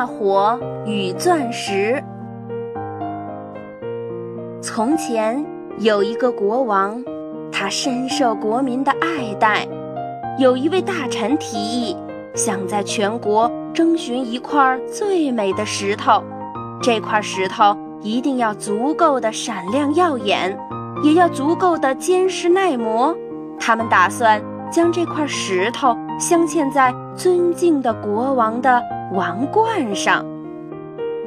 大火与钻石。从前有一个国王，他深受国民的爱戴。有一位大臣提议，想在全国征询一块最美的石头。这块石头一定要足够的闪亮耀眼，也要足够的坚实耐磨。他们打算将这块石头镶嵌在尊敬的国王的。王冠上，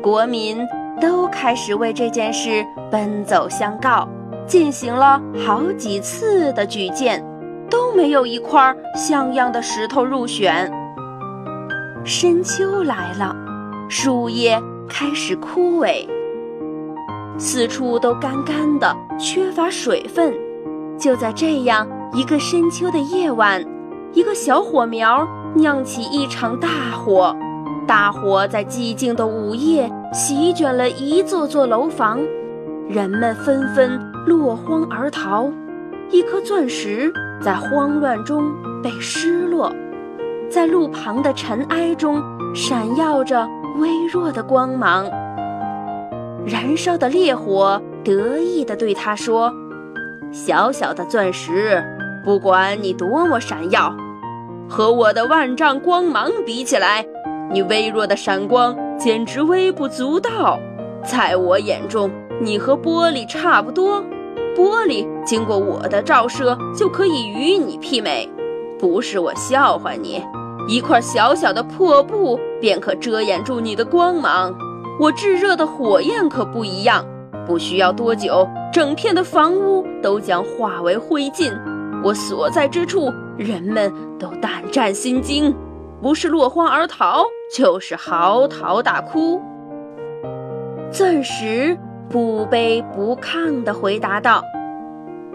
国民都开始为这件事奔走相告，进行了好几次的举荐，都没有一块像样的石头入选。深秋来了，树叶开始枯萎，四处都干干的，缺乏水分。就在这样一个深秋的夜晚，一个小火苗酿起一场大火。大火在寂静的午夜席卷了一座座楼房，人们纷纷落荒而逃。一颗钻石在慌乱中被失落，在路旁的尘埃中闪耀着微弱的光芒。燃烧的烈火得意地对他说：“小小的钻石，不管你多么闪耀，和我的万丈光芒比起来。”你微弱的闪光简直微不足道，在我眼中，你和玻璃差不多。玻璃经过我的照射就可以与你媲美。不是我笑话你，一块小小的破布便可遮掩住你的光芒。我炙热的火焰可不一样，不需要多久，整片的房屋都将化为灰烬。我所在之处，人们都胆战心惊。不是落荒而逃，就是嚎啕大哭。钻石不卑不亢地回答道：“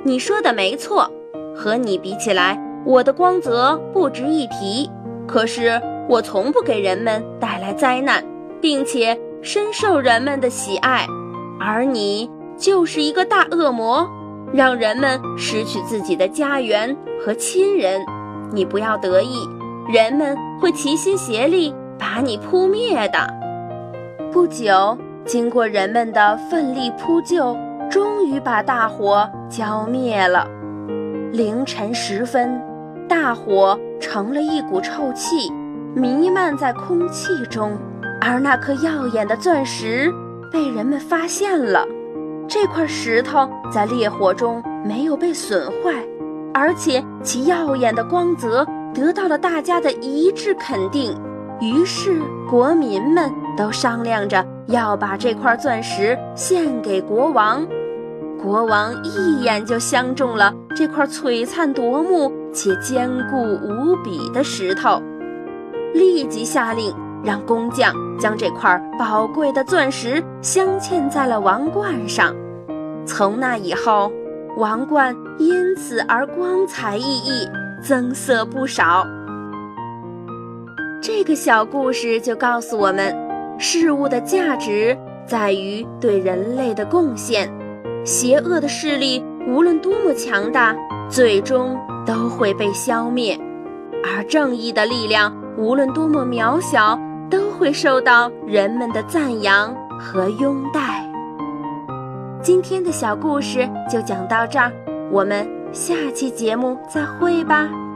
你说的没错，和你比起来，我的光泽不值一提。可是我从不给人们带来灾难，并且深受人们的喜爱。而你就是一个大恶魔，让人们失去自己的家园和亲人。你不要得意。”人们会齐心协力把你扑灭的。不久，经过人们的奋力扑救，终于把大火浇灭了。凌晨时分，大火成了一股臭气，弥漫在空气中。而那颗耀眼的钻石被人们发现了。这块石头在烈火中没有被损坏，而且其耀眼的光泽。得到了大家的一致肯定，于是国民们都商量着要把这块钻石献给国王。国王一眼就相中了这块璀璨夺目且坚固无比的石头，立即下令让工匠将这块宝贵的钻石镶嵌在了王冠上。从那以后，王冠因此而光彩熠熠。增色不少。这个小故事就告诉我们，事物的价值在于对人类的贡献。邪恶的势力无论多么强大，最终都会被消灭；而正义的力量无论多么渺小，都会受到人们的赞扬和拥戴。今天的小故事就讲到这儿，我们。下期节目再会吧。